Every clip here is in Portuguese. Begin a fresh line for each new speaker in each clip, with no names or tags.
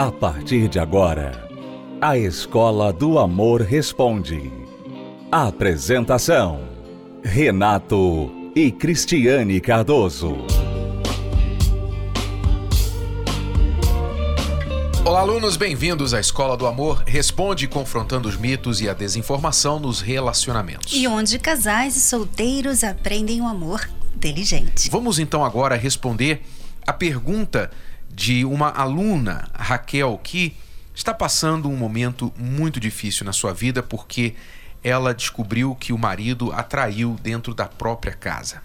A partir de agora, a Escola do Amor Responde. Apresentação: Renato e Cristiane Cardoso.
Olá, alunos, bem-vindos à Escola do Amor Responde confrontando os mitos e a desinformação nos relacionamentos.
E onde casais e solteiros aprendem o amor inteligente.
Vamos então agora responder a pergunta de uma aluna, Raquel, que está passando um momento muito difícil na sua vida porque ela descobriu que o marido a traiu dentro da própria casa.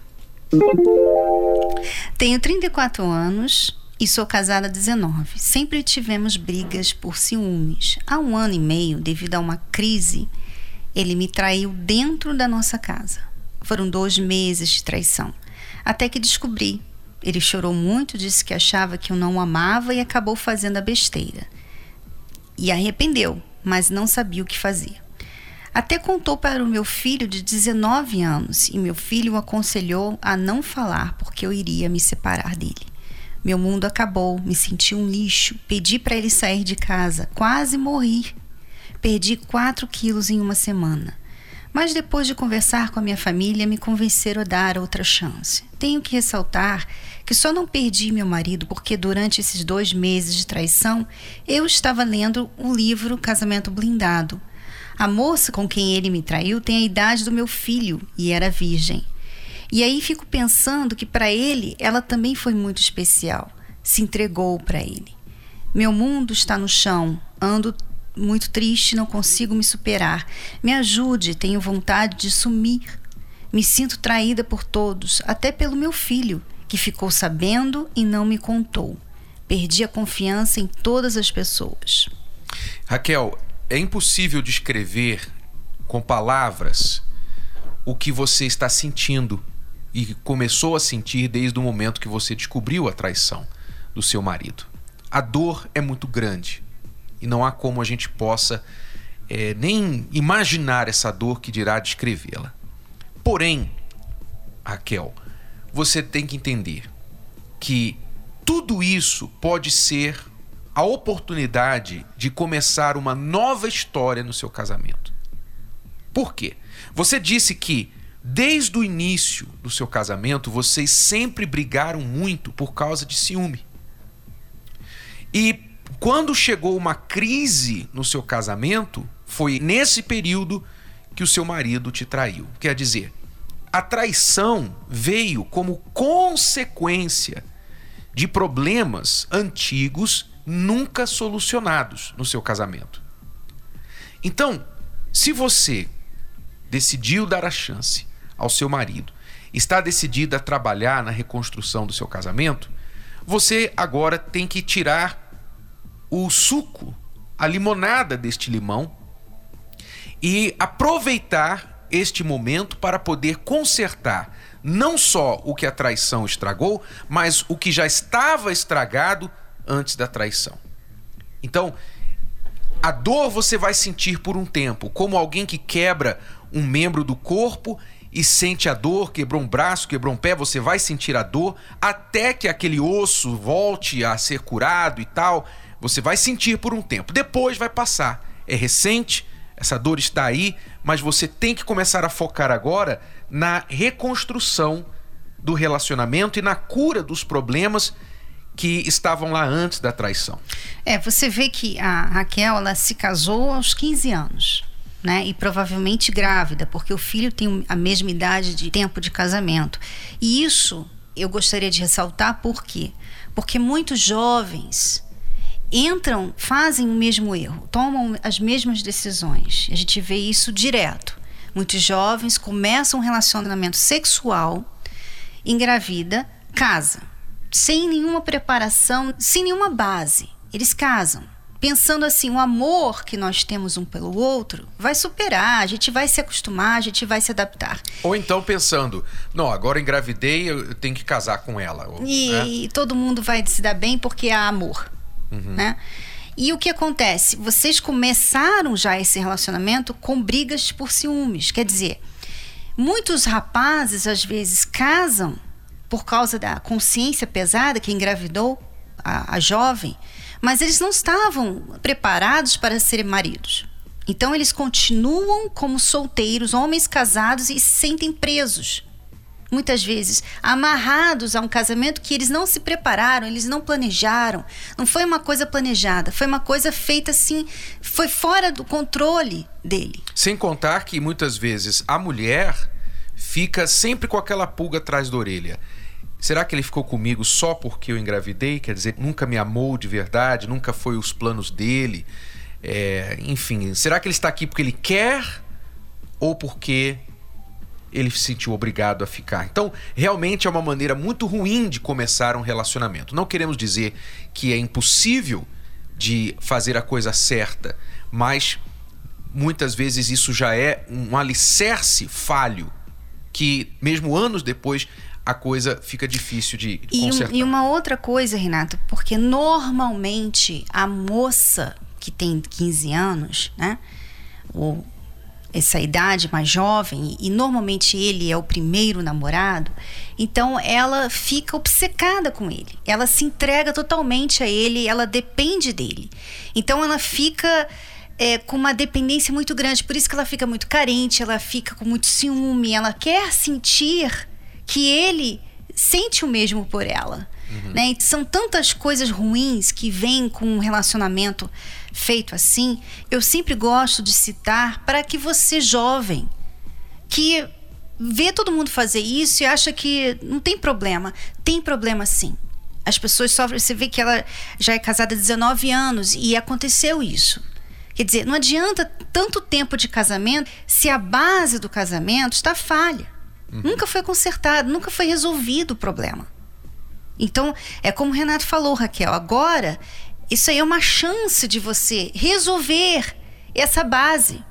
Tenho 34 anos e sou casada há 19. Sempre tivemos brigas por ciúmes. Há um ano e meio, devido a uma crise, ele me traiu dentro da nossa casa. Foram dois meses de traição. Até que descobri. Ele chorou muito, disse que achava que eu não o amava e acabou fazendo a besteira. E arrependeu, mas não sabia o que fazer. Até contou para o meu filho de 19 anos e meu filho o aconselhou a não falar porque eu iria me separar dele. Meu mundo acabou, me senti um lixo, pedi para ele sair de casa, quase morri. Perdi 4 quilos em uma semana. Mas depois de conversar com a minha família, me convenceram a dar outra chance. Tenho que ressaltar que só não perdi meu marido porque durante esses dois meses de traição eu estava lendo o livro Casamento Blindado. A moça com quem ele me traiu tem a idade do meu filho e era virgem. E aí fico pensando que para ele ela também foi muito especial, se entregou para ele. Meu mundo está no chão, ando muito triste, não consigo me superar. Me ajude, tenho vontade de sumir. Me sinto traída por todos, até pelo meu filho, que ficou sabendo e não me contou. Perdi a confiança em todas as pessoas.
Raquel, é impossível descrever com palavras o que você está sentindo e começou a sentir desde o momento que você descobriu a traição do seu marido. A dor é muito grande e não há como a gente possa é, nem imaginar essa dor que dirá descrevê-la. Porém, Raquel, você tem que entender que tudo isso pode ser a oportunidade de começar uma nova história no seu casamento. Por quê? Você disse que Desde o início do seu casamento, vocês sempre brigaram muito por causa de ciúme. E quando chegou uma crise no seu casamento, foi nesse período que o seu marido te traiu. Quer dizer, a traição veio como consequência de problemas antigos nunca solucionados no seu casamento. Então, se você decidiu dar a chance ao seu marido, está decidida a trabalhar na reconstrução do seu casamento, você agora tem que tirar o suco, a limonada deste limão e aproveitar este momento para poder consertar não só o que a traição estragou, mas o que já estava estragado antes da traição. Então, a dor você vai sentir por um tempo, como alguém que quebra um membro do corpo e sente a dor, quebrou um braço, quebrou um pé, você vai sentir a dor até que aquele osso volte a ser curado e tal. Você vai sentir por um tempo, depois vai passar. É recente, essa dor está aí, mas você tem que começar a focar agora na reconstrução do relacionamento e na cura dos problemas que estavam lá antes da traição.
É, você vê que a Raquel ela se casou aos 15 anos né? E provavelmente grávida, porque o filho tem a mesma idade de tempo de casamento. E isso eu gostaria de ressaltar por quê? Porque muitos jovens entram, fazem o mesmo erro, tomam as mesmas decisões. A gente vê isso direto. Muitos jovens começam um relacionamento sexual, engravida, casa, sem nenhuma preparação, sem nenhuma base. Eles casam pensando assim, o amor que nós temos um pelo outro vai superar, a gente vai se acostumar, a gente vai se adaptar.
Ou então pensando, não, agora engravidei, eu tenho que casar com ela.
E, né? e todo mundo vai se dar bem porque há amor, uhum. né? E o que acontece? Vocês começaram já esse relacionamento com brigas por ciúmes. Quer dizer, muitos rapazes às vezes casam por causa da consciência pesada que engravidou a, a jovem mas eles não estavam preparados para serem maridos. Então eles continuam como solteiros, homens casados e se sentem presos. Muitas vezes amarrados a um casamento que eles não se prepararam, eles não planejaram. Não foi uma coisa planejada, foi uma coisa feita assim, foi fora do controle dele.
Sem contar que muitas vezes a mulher fica sempre com aquela pulga atrás da orelha. Será que ele ficou comigo só porque eu engravidei? Quer dizer, nunca me amou de verdade, nunca foi os planos dele. É, enfim, será que ele está aqui porque ele quer ou porque ele se sentiu obrigado a ficar? Então, realmente é uma maneira muito ruim de começar um relacionamento. Não queremos dizer que é impossível de fazer a coisa certa, mas muitas vezes isso já é um alicerce falho que, mesmo anos depois, a coisa fica difícil de
e,
consertar.
e uma outra coisa, Renato, porque normalmente a moça que tem 15 anos, né? Ou essa idade mais jovem, e normalmente ele é o primeiro namorado, então ela fica obcecada com ele. Ela se entrega totalmente a ele, ela depende dele. Então ela fica é, com uma dependência muito grande, por isso que ela fica muito carente, ela fica com muito ciúme, ela quer sentir que ele sente o mesmo por ela. Uhum. Né? São tantas coisas ruins que vêm com um relacionamento feito assim. Eu sempre gosto de citar para que você, jovem, que vê todo mundo fazer isso e acha que não tem problema. Tem problema sim. As pessoas sofrem. Você vê que ela já é casada há 19 anos e aconteceu isso. Quer dizer, não adianta tanto tempo de casamento se a base do casamento está falha. Uhum. Nunca foi consertado, nunca foi resolvido o problema. Então, é como o Renato falou, Raquel, agora isso aí é uma chance de você resolver essa base,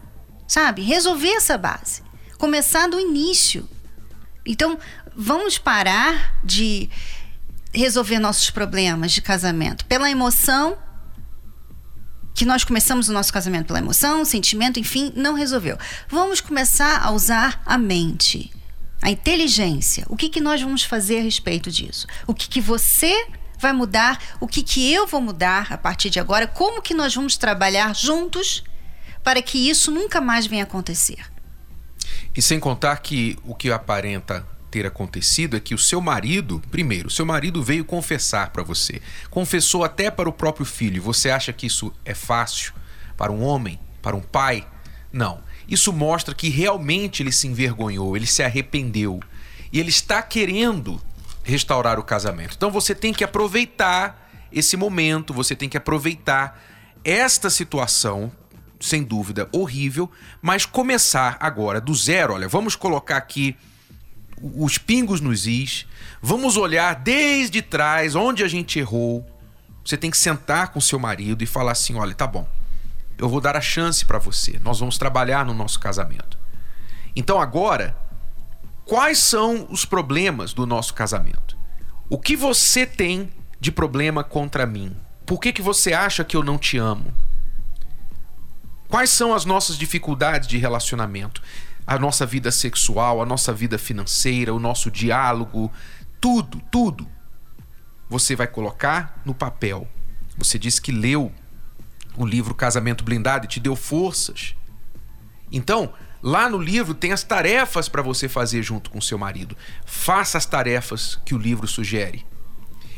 sabe? Resolver essa base. Começar do início. Então, vamos parar de resolver nossos problemas de casamento pela emoção, que nós começamos o nosso casamento pela emoção, sentimento, enfim, não resolveu. Vamos começar a usar a mente a inteligência. O que, que nós vamos fazer a respeito disso? O que, que você vai mudar? O que, que eu vou mudar a partir de agora? Como que nós vamos trabalhar juntos para que isso nunca mais venha acontecer?
E sem contar que o que aparenta ter acontecido é que o seu marido, primeiro, seu marido veio confessar para você. Confessou até para o próprio filho. Você acha que isso é fácil para um homem, para um pai? Não. Isso mostra que realmente ele se envergonhou, ele se arrependeu e ele está querendo restaurar o casamento. Então você tem que aproveitar esse momento, você tem que aproveitar esta situação, sem dúvida horrível, mas começar agora do zero. Olha, vamos colocar aqui os pingos nos is, vamos olhar desde trás onde a gente errou. Você tem que sentar com seu marido e falar assim: olha, tá bom eu vou dar a chance para você. Nós vamos trabalhar no nosso casamento. Então agora, quais são os problemas do nosso casamento? O que você tem de problema contra mim? Por que, que você acha que eu não te amo? Quais são as nossas dificuldades de relacionamento? A nossa vida sexual, a nossa vida financeira, o nosso diálogo, tudo, tudo. Você vai colocar no papel. Você disse que leu o livro Casamento Blindado e te deu forças. Então, lá no livro tem as tarefas para você fazer junto com seu marido. Faça as tarefas que o livro sugere.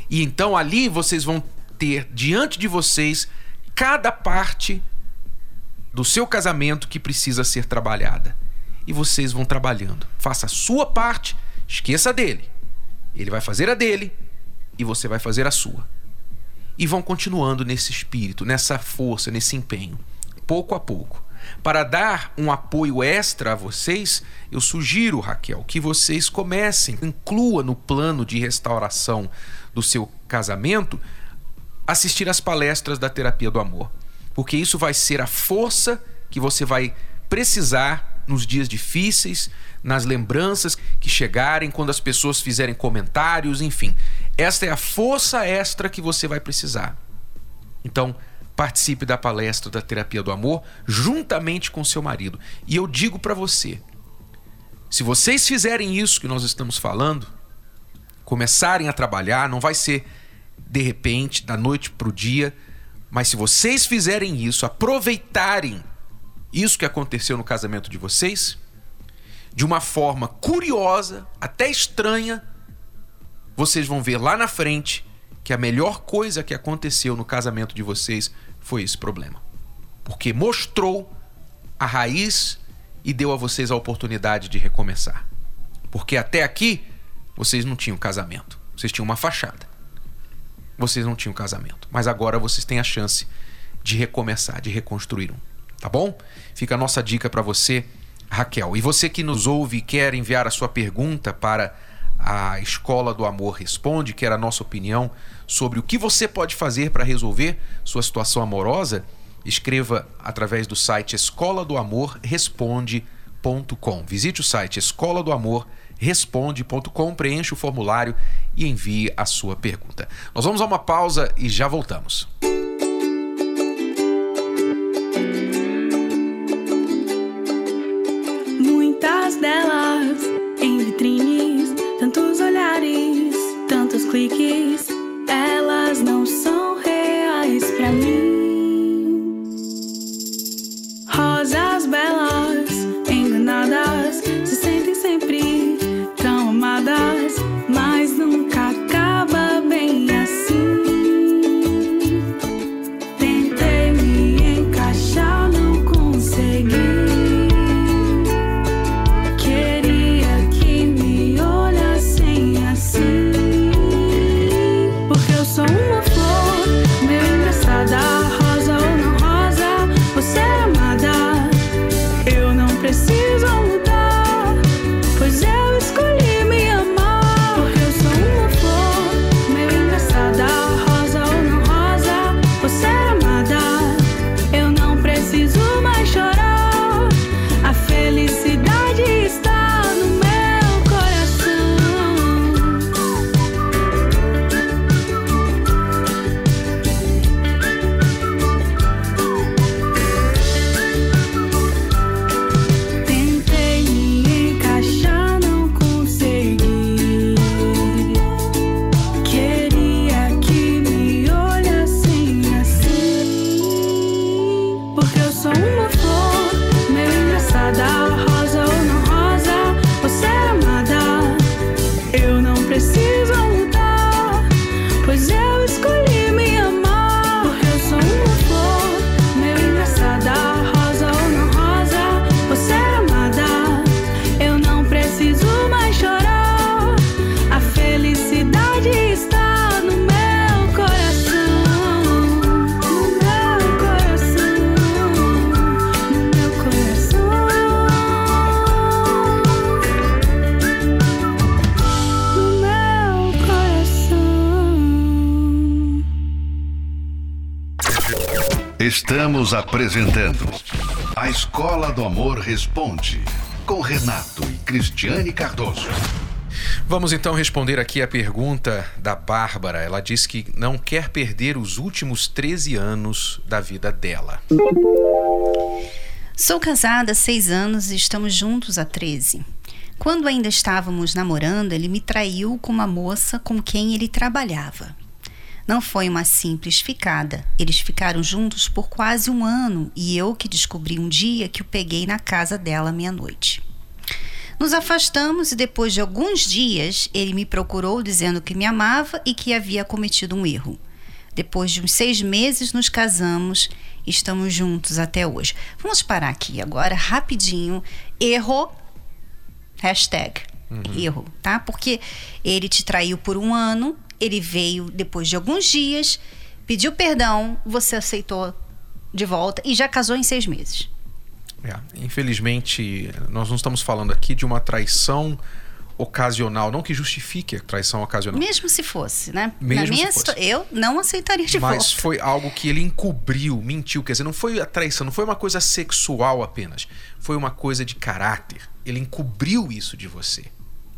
E então ali vocês vão ter diante de vocês cada parte do seu casamento que precisa ser trabalhada. E vocês vão trabalhando. Faça a sua parte, esqueça dele. Ele vai fazer a dele e você vai fazer a sua e vão continuando nesse espírito, nessa força, nesse empenho, pouco a pouco. Para dar um apoio extra a vocês, eu sugiro, Raquel, que vocês comecem, inclua no plano de restauração do seu casamento, assistir às palestras da terapia do amor. Porque isso vai ser a força que você vai precisar nos dias difíceis, nas lembranças que chegarem, quando as pessoas fizerem comentários, enfim. Esta é a força extra que você vai precisar. Então, participe da palestra da terapia do amor juntamente com seu marido. E eu digo para você, se vocês fizerem isso que nós estamos falando, começarem a trabalhar, não vai ser de repente, da noite para o dia, Mas se vocês fizerem isso, aproveitarem isso que aconteceu no casamento de vocês, de uma forma curiosa, até estranha, vocês vão ver lá na frente que a melhor coisa que aconteceu no casamento de vocês foi esse problema. Porque mostrou a raiz e deu a vocês a oportunidade de recomeçar. Porque até aqui vocês não tinham casamento, vocês tinham uma fachada. Vocês não tinham casamento, mas agora vocês têm a chance de recomeçar, de reconstruir um, tá bom? Fica a nossa dica para você, Raquel. E você que nos ouve e quer enviar a sua pergunta para a Escola do Amor Responde, que era a nossa opinião sobre o que você pode fazer para resolver sua situação amorosa, escreva através do site escola do amor responde.com. Visite o site escola do amor responde.com, preencha o formulário e envie a sua pergunta. Nós vamos a uma pausa e já voltamos.
Muitas delas em vitrines, tantos olhares, tantos cliques,
Estamos apresentando A Escola do Amor Responde, com Renato e Cristiane Cardoso.
Vamos então responder aqui a pergunta da Bárbara. Ela diz que não quer perder os últimos 13 anos da vida dela.
Sou casada há seis anos e estamos juntos há 13. Quando ainda estávamos namorando, ele me traiu com uma moça com quem ele trabalhava. Não foi uma simples ficada. Eles ficaram juntos por quase um ano e eu que descobri um dia que o peguei na casa dela meia-noite. Nos afastamos e depois de alguns dias ele me procurou dizendo que me amava e que havia cometido um erro. Depois de uns seis meses nos casamos e estamos juntos até hoje. Vamos parar aqui agora rapidinho. Erro. Hashtag. Erro, tá? Porque ele te traiu por um ano, ele veio depois de alguns dias, pediu perdão, você aceitou de volta e já casou em seis meses.
É, infelizmente, nós não estamos falando aqui de uma traição ocasional, não que justifique a traição ocasional.
Mesmo se fosse, né?
Mesmo
Na minha
se fosse.
eu não aceitaria de
Mas
volta.
foi algo que ele encobriu, mentiu. Quer dizer, não foi a traição, não foi uma coisa sexual apenas. Foi uma coisa de caráter. Ele encobriu isso de você.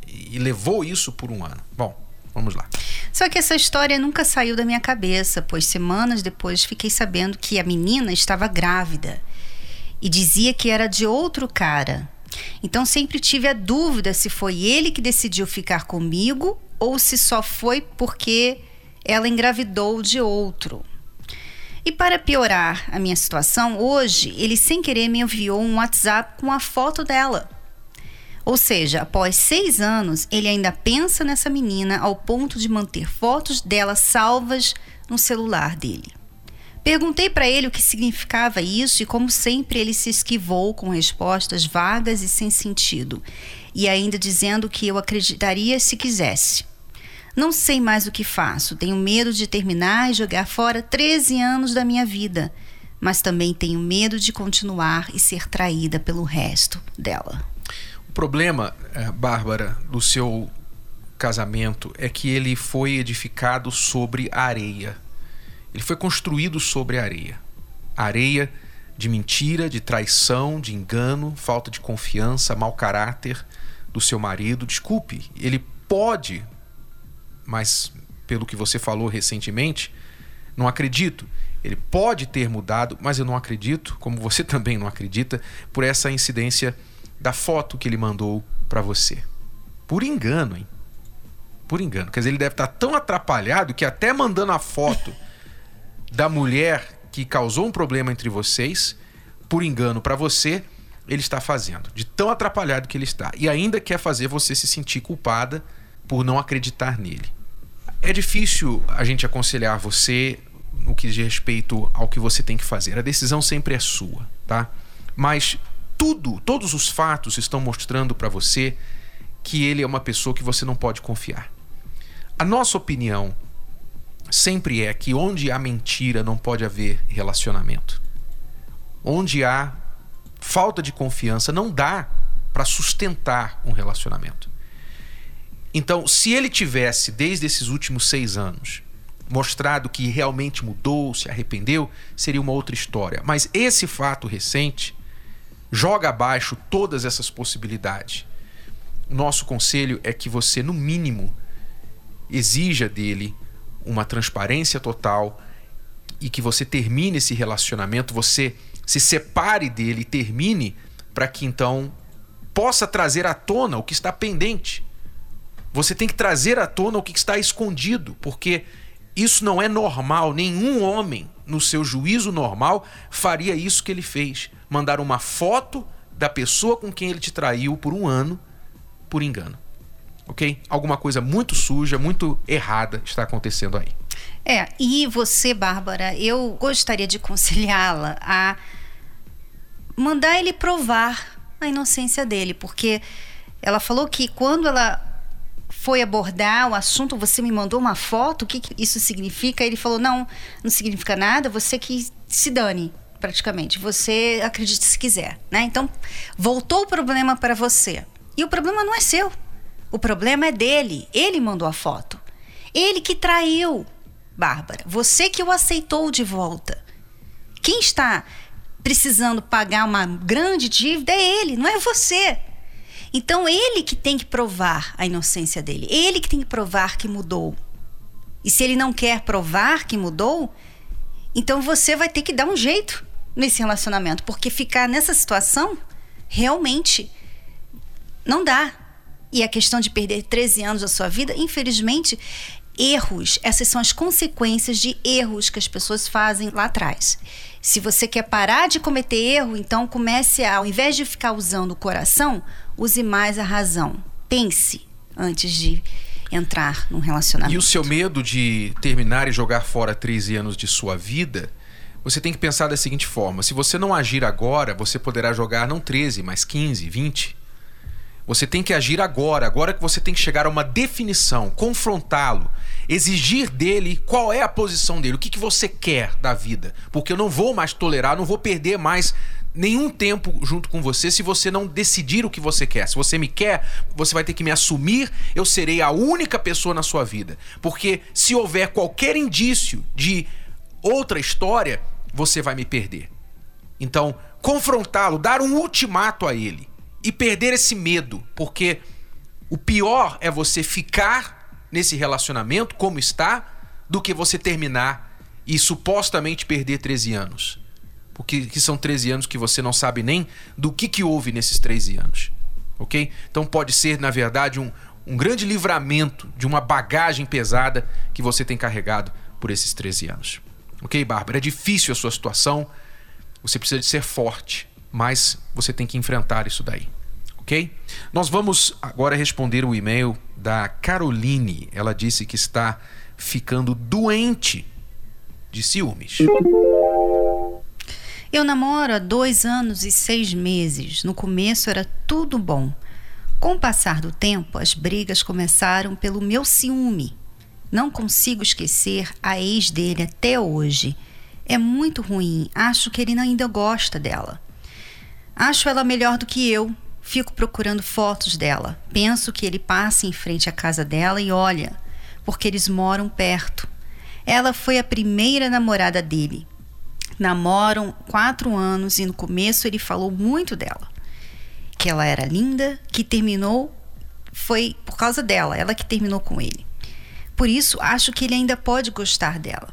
E levou isso por um ano. Bom, vamos lá.
Só que essa história nunca saiu da minha cabeça, pois semanas depois fiquei sabendo que a menina estava grávida e dizia que era de outro cara. Então sempre tive a dúvida se foi ele que decidiu ficar comigo ou se só foi porque ela engravidou de outro. E para piorar a minha situação, hoje ele sem querer me enviou um WhatsApp com a foto dela. Ou seja, após seis anos, ele ainda pensa nessa menina ao ponto de manter fotos dela salvas no celular dele. Perguntei para ele o que significava isso e, como sempre, ele se esquivou com respostas vagas e sem sentido, e ainda dizendo que eu acreditaria se quisesse. Não sei mais o que faço, tenho medo de terminar e jogar fora 13 anos da minha vida, mas também tenho medo de continuar e ser traída pelo resto dela.
O problema, eh, Bárbara, do seu casamento é que ele foi edificado sobre areia. Ele foi construído sobre areia. Areia de mentira, de traição, de engano, falta de confiança, mau caráter do seu marido. Desculpe, ele pode, mas pelo que você falou recentemente, não acredito. Ele pode ter mudado, mas eu não acredito, como você também não acredita, por essa incidência da foto que ele mandou para você. Por engano, hein? Por engano. Quer dizer, ele deve estar tão atrapalhado que até mandando a foto da mulher que causou um problema entre vocês, por engano para você, ele está fazendo. De tão atrapalhado que ele está. E ainda quer fazer você se sentir culpada por não acreditar nele. É difícil a gente aconselhar você no que diz respeito ao que você tem que fazer. A decisão sempre é sua, tá? Mas tudo, todos os fatos estão mostrando para você que ele é uma pessoa que você não pode confiar. A nossa opinião sempre é que onde há mentira não pode haver relacionamento. Onde há falta de confiança não dá para sustentar um relacionamento. Então, se ele tivesse, desde esses últimos seis anos, mostrado que realmente mudou, se arrependeu, seria uma outra história. Mas esse fato recente joga abaixo todas essas possibilidades. Nosso conselho é que você, no mínimo, exija dele uma transparência total e que você termine esse relacionamento, você se separe dele e termine para que então possa trazer à tona o que está pendente. Você tem que trazer à tona o que está escondido, porque isso não é normal. Nenhum homem, no seu juízo normal, faria isso que ele fez mandar uma foto da pessoa com quem ele te traiu por um ano por engano. Ok? Alguma coisa muito suja, muito errada está acontecendo aí.
É, e você, Bárbara, eu gostaria de conciliá-la a mandar ele provar a inocência dele, porque ela falou que quando ela foi abordar o assunto, você me mandou uma foto, o que, que isso significa? Ele falou: não, não significa nada, você que se dane praticamente. Você acredite se quiser, né? Então, voltou o problema para você. E o problema não é seu. O problema é dele. Ele mandou a foto. Ele que traiu, Bárbara. Você que o aceitou de volta. Quem está precisando pagar uma grande dívida é ele, não é você. Então, ele que tem que provar a inocência dele. Ele que tem que provar que mudou. E se ele não quer provar que mudou, então você vai ter que dar um jeito nesse relacionamento, porque ficar nessa situação realmente não dá. E a questão de perder 13 anos da sua vida, infelizmente, erros, essas são as consequências de erros que as pessoas fazem lá atrás. Se você quer parar de cometer erro, então comece a, ao invés de ficar usando o coração, use mais a razão. Pense antes de entrar num relacionamento.
E o seu medo de terminar e jogar fora 13 anos de sua vida você tem que pensar da seguinte forma: se você não agir agora, você poderá jogar não 13, mas 15, 20. Você tem que agir agora, agora que você tem que chegar a uma definição, confrontá-lo, exigir dele qual é a posição dele, o que, que você quer da vida. Porque eu não vou mais tolerar, não vou perder mais nenhum tempo junto com você se você não decidir o que você quer. Se você me quer, você vai ter que me assumir, eu serei a única pessoa na sua vida. Porque se houver qualquer indício de outra história, você vai me perder. Então, confrontá-lo, dar um ultimato a ele e perder esse medo, porque o pior é você ficar nesse relacionamento como está do que você terminar e supostamente perder 13 anos. Porque que são 13 anos que você não sabe nem do que, que houve nesses 13 anos. Ok? Então pode ser, na verdade, um, um grande livramento de uma bagagem pesada que você tem carregado por esses 13 anos. Ok, Bárbara? É difícil a sua situação. Você precisa de ser forte, mas você tem que enfrentar isso daí. Ok? Nós vamos agora responder o e-mail da Caroline. Ela disse que está ficando doente de ciúmes.
Eu namoro há dois anos e seis meses. No começo era tudo bom. Com o passar do tempo, as brigas começaram pelo meu ciúme. Não consigo esquecer a ex dele até hoje. É muito ruim. Acho que ele ainda gosta dela. Acho ela melhor do que eu. Fico procurando fotos dela. Penso que ele passa em frente à casa dela e olha, porque eles moram perto. Ela foi a primeira namorada dele. Namoram quatro anos e no começo ele falou muito dela. Que ela era linda, que terminou foi por causa dela, ela que terminou com ele. Por isso, acho que ele ainda pode gostar dela.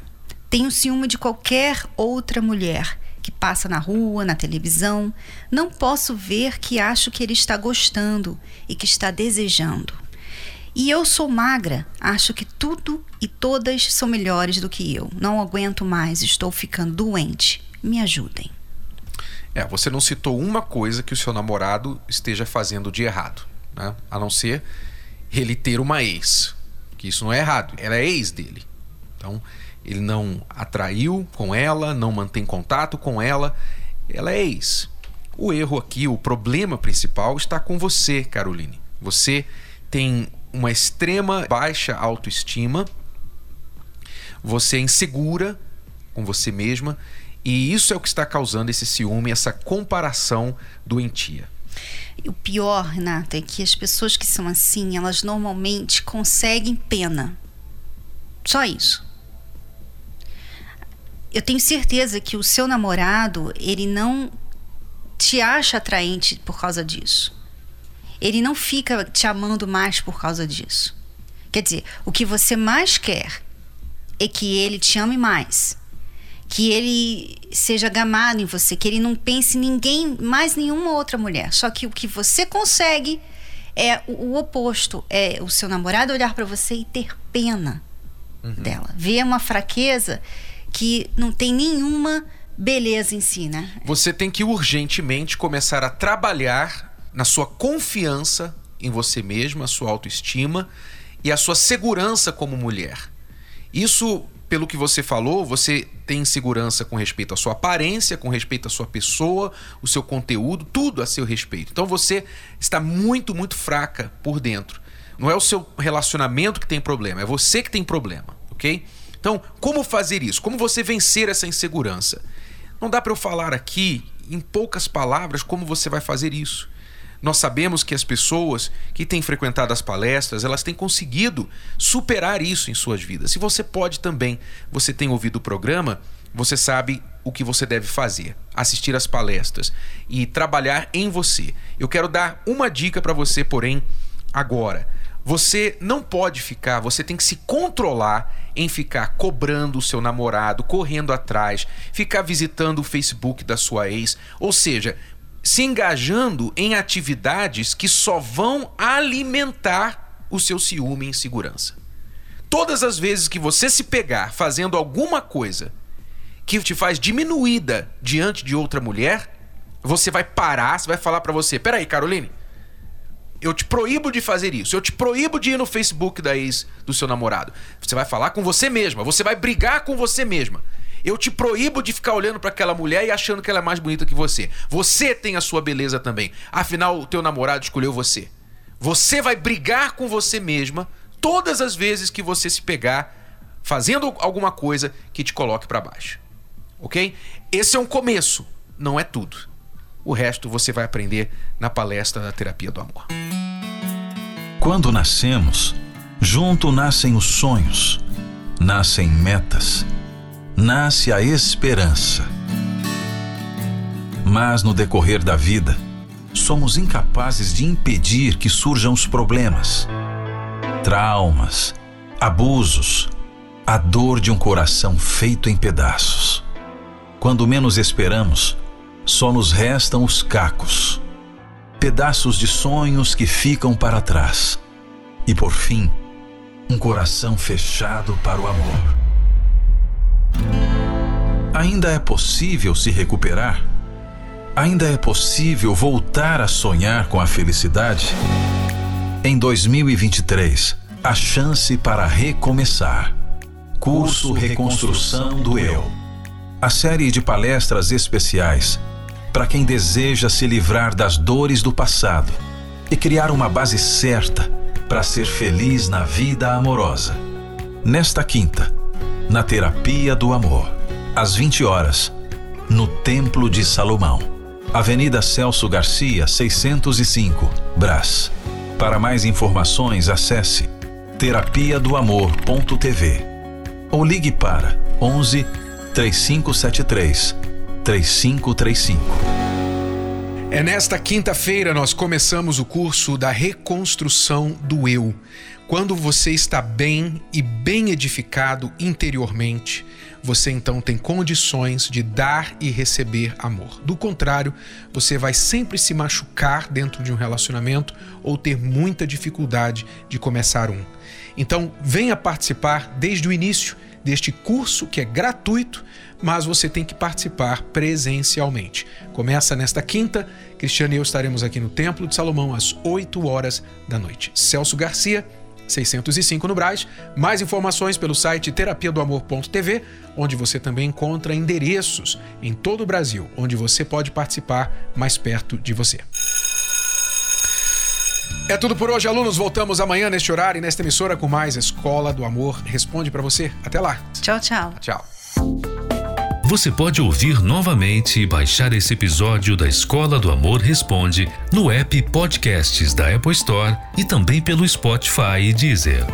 Tenho ciúme de qualquer outra mulher que passa na rua, na televisão. Não posso ver que acho que ele está gostando e que está desejando. E eu sou magra, acho que tudo e todas são melhores do que eu. Não aguento mais, estou ficando doente. Me ajudem.
É, você não citou uma coisa que o seu namorado esteja fazendo de errado, né? A não ser ele ter uma ex. Que isso não é errado, ela é ex dele. Então, ele não atraiu com ela, não mantém contato com ela, ela é ex. O erro aqui, o problema principal está com você, Caroline. Você tem uma extrema baixa autoestima, você é insegura com você mesma, e isso é o que está causando esse ciúme, essa comparação doentia.
O pior, Renata, é que as pessoas que são assim, elas normalmente conseguem pena. Só isso. Eu tenho certeza que o seu namorado, ele não te acha atraente por causa disso ele não fica te amando mais por causa disso. Quer dizer, o que você mais quer é que ele te ame mais. Que ele seja gamado em você, que ele não pense em ninguém, mais nenhuma outra mulher. Só que o que você consegue é o, o oposto, é o seu namorado olhar para você e ter pena uhum. dela, ver uma fraqueza que não tem nenhuma beleza em si, né?
Você tem que urgentemente começar a trabalhar na sua confiança em você mesma, a sua autoestima e a sua segurança como mulher. Isso, pelo que você falou, você tem segurança com respeito à sua aparência, com respeito à sua pessoa, o seu conteúdo, tudo a seu respeito. Então você está muito, muito fraca por dentro. Não é o seu relacionamento que tem problema, é você que tem problema, ok? Então, como fazer isso? Como você vencer essa insegurança? Não dá para eu falar aqui, em poucas palavras, como você vai fazer isso. Nós sabemos que as pessoas que têm frequentado as palestras, elas têm conseguido superar isso em suas vidas. Se você pode também, você tem ouvido o programa, você sabe o que você deve fazer: assistir às palestras e trabalhar em você. Eu quero dar uma dica para você, porém, agora. Você não pode ficar, você tem que se controlar em ficar cobrando o seu namorado, correndo atrás, ficar visitando o Facebook da sua ex. Ou seja, se engajando em atividades que só vão alimentar o seu ciúme e insegurança. Todas as vezes que você se pegar fazendo alguma coisa que te faz diminuída diante de outra mulher, você vai parar, você vai falar para você: peraí, Caroline, eu te proíbo de fazer isso, eu te proíbo de ir no Facebook da ex do seu namorado. Você vai falar com você mesma, você vai brigar com você mesma. Eu te proíbo de ficar olhando para aquela mulher e achando que ela é mais bonita que você. Você tem a sua beleza também. Afinal, o teu namorado escolheu você. Você vai brigar com você mesma todas as vezes que você se pegar fazendo alguma coisa que te coloque para baixo. OK? Esse é um começo, não é tudo. O resto você vai aprender na palestra da terapia do amor.
Quando nascemos, junto nascem os sonhos, nascem metas nasce a esperança. Mas no decorrer da vida, somos incapazes de impedir que surjam os problemas, traumas, abusos, a dor de um coração feito em pedaços. Quando menos esperamos, só nos restam os cacos, pedaços de sonhos que ficam para trás. E por fim, um coração fechado para o amor. Ainda é possível se recuperar? Ainda é possível voltar a sonhar com a felicidade? Em 2023, a chance para recomeçar. Curso Reconstrução do Eu. A série de palestras especiais para quem deseja se livrar das dores do passado e criar uma base certa para ser feliz na vida amorosa. Nesta quinta, na Terapia do Amor, às 20 horas, no Templo de Salomão, Avenida Celso Garcia, 605, Brás. Para mais informações, acesse terapia do amor.tv ou ligue para 11 3573 3535.
É nesta quinta-feira nós começamos o curso da reconstrução do eu. Quando você está bem e bem edificado interiormente, você então tem condições de dar e receber amor. Do contrário, você vai sempre se machucar dentro de um relacionamento ou ter muita dificuldade de começar um. Então, venha participar desde o início deste curso que é gratuito, mas você tem que participar presencialmente. Começa nesta quinta, Cristiano e eu estaremos aqui no Templo de Salomão às 8 horas da noite. Celso Garcia, 605 no Braz. Mais informações pelo site terapia do amor.tv, onde você também encontra endereços em todo o Brasil, onde você pode participar mais perto de você. É tudo por hoje, alunos. Voltamos amanhã neste horário e nesta emissora com mais Escola do Amor Responde para você. Até lá.
Tchau, tchau.
Tchau.
Você pode ouvir novamente e baixar esse episódio da Escola do Amor Responde no app Podcasts da Apple Store e também pelo Spotify e Deezer.